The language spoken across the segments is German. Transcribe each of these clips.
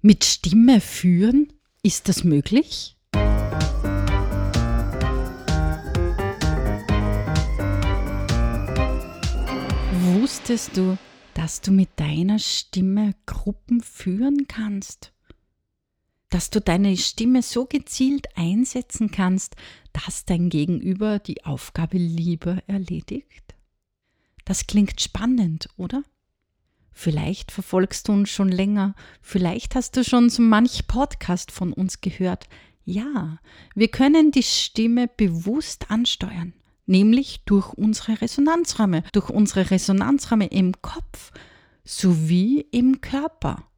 Mit Stimme führen? Ist das möglich? Wusstest du, dass du mit deiner Stimme Gruppen führen kannst? Dass du deine Stimme so gezielt einsetzen kannst, dass dein Gegenüber die Aufgabe lieber erledigt? Das klingt spannend, oder? Vielleicht verfolgst du uns schon länger, vielleicht hast du schon so manch Podcast von uns gehört. Ja, wir können die Stimme bewusst ansteuern, nämlich durch unsere Resonanzräume, durch unsere Resonanzräume im Kopf sowie im Körper.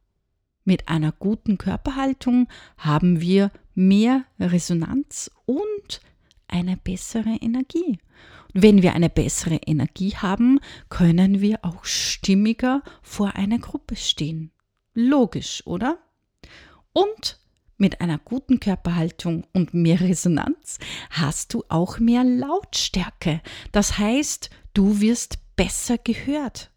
Mit einer guten Körperhaltung haben wir mehr Resonanz und eine bessere Energie. Wenn wir eine bessere Energie haben, können wir auch stimmiger vor einer Gruppe stehen. Logisch, oder? Und mit einer guten Körperhaltung und mehr Resonanz hast du auch mehr Lautstärke. Das heißt, du wirst besser gehört.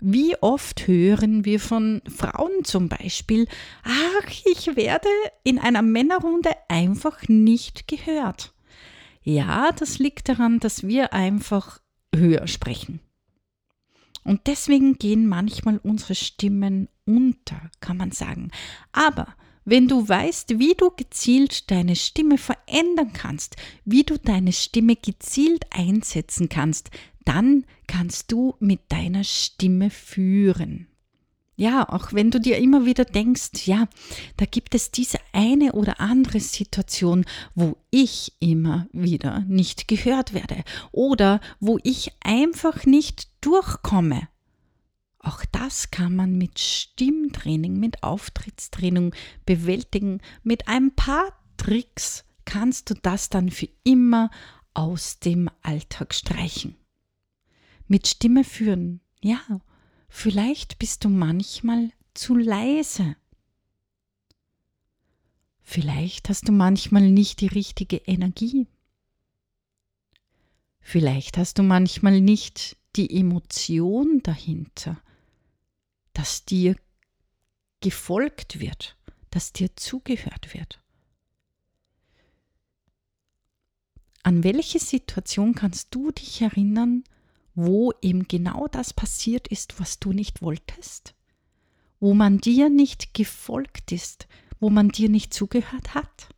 Wie oft hören wir von Frauen zum Beispiel, ach, ich werde in einer Männerrunde einfach nicht gehört. Ja, das liegt daran, dass wir einfach höher sprechen. Und deswegen gehen manchmal unsere Stimmen unter, kann man sagen. Aber wenn du weißt, wie du gezielt deine Stimme verändern kannst, wie du deine Stimme gezielt einsetzen kannst, dann kannst du mit deiner Stimme führen. Ja, auch wenn du dir immer wieder denkst, ja, da gibt es diese eine oder andere Situation, wo ich immer wieder nicht gehört werde oder wo ich einfach nicht durchkomme. Auch das kann man mit Stimmtraining, mit Auftrittstraining bewältigen. Mit ein paar Tricks kannst du das dann für immer aus dem Alltag streichen. Mit Stimme führen, ja, Vielleicht bist du manchmal zu leise. Vielleicht hast du manchmal nicht die richtige Energie. Vielleicht hast du manchmal nicht die Emotion dahinter, dass dir gefolgt wird, dass dir zugehört wird. An welche Situation kannst du dich erinnern, wo eben genau das passiert ist, was du nicht wolltest, wo man dir nicht gefolgt ist, wo man dir nicht zugehört hat.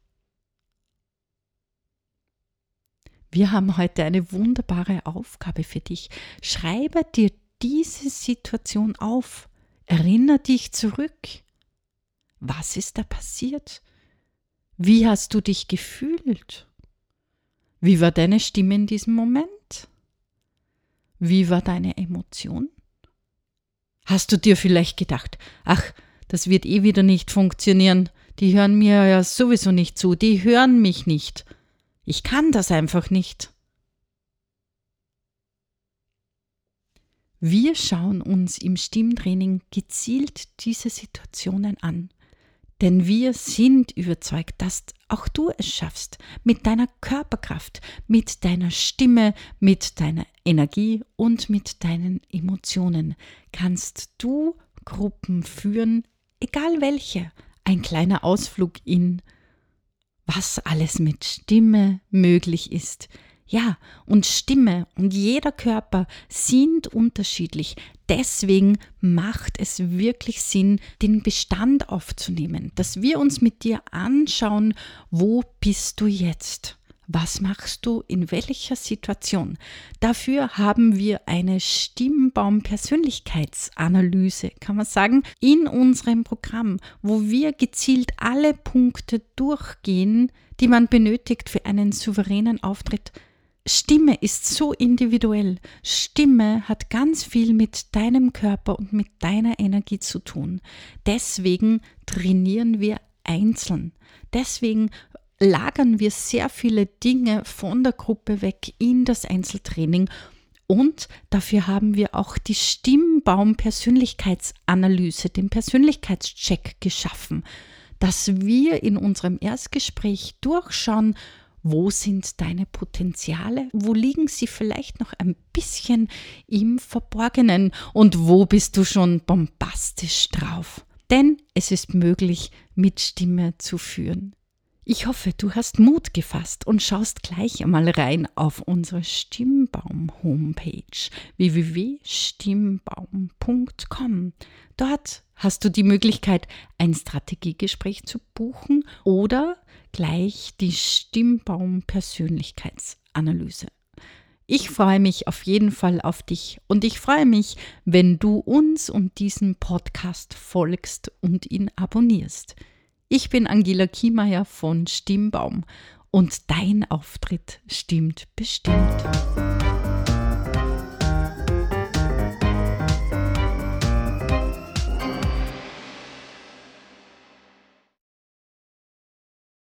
Wir haben heute eine wunderbare Aufgabe für dich. Schreibe dir diese Situation auf. Erinnere dich zurück. Was ist da passiert? Wie hast du dich gefühlt? Wie war deine Stimme in diesem Moment? Wie war deine Emotion? Hast du dir vielleicht gedacht, ach, das wird eh wieder nicht funktionieren, die hören mir ja sowieso nicht zu, die hören mich nicht. Ich kann das einfach nicht. Wir schauen uns im Stimmtraining gezielt diese Situationen an. Denn wir sind überzeugt, dass auch du es schaffst, mit deiner Körperkraft, mit deiner Stimme, mit deiner Energie und mit deinen Emotionen kannst du Gruppen führen, egal welche. Ein kleiner Ausflug in was alles mit Stimme möglich ist, ja, und Stimme und jeder Körper sind unterschiedlich. Deswegen macht es wirklich Sinn, den Bestand aufzunehmen, dass wir uns mit dir anschauen, wo bist du jetzt? Was machst du in welcher Situation? Dafür haben wir eine Stimmbaum-Persönlichkeitsanalyse, kann man sagen, in unserem Programm, wo wir gezielt alle Punkte durchgehen, die man benötigt für einen souveränen Auftritt Stimme ist so individuell. Stimme hat ganz viel mit deinem Körper und mit deiner Energie zu tun. Deswegen trainieren wir einzeln. Deswegen lagern wir sehr viele Dinge von der Gruppe weg in das Einzeltraining. Und dafür haben wir auch die Stimmbaum-Persönlichkeitsanalyse, den Persönlichkeitscheck geschaffen, dass wir in unserem Erstgespräch durchschauen, wo sind deine Potenziale? Wo liegen sie vielleicht noch ein bisschen im Verborgenen? Und wo bist du schon bombastisch drauf? Denn es ist möglich, mit Stimme zu führen. Ich hoffe, du hast Mut gefasst und schaust gleich einmal rein auf unsere Stimmbaum-Homepage www.stimmbaum.com. Dort hast du die Möglichkeit, ein Strategiegespräch zu buchen oder gleich die Stimmbaum-Persönlichkeitsanalyse. Ich freue mich auf jeden Fall auf dich und ich freue mich, wenn du uns und diesem Podcast folgst und ihn abonnierst. Ich bin Angela Kiemeier von Stimmbaum und dein Auftritt stimmt bestimmt.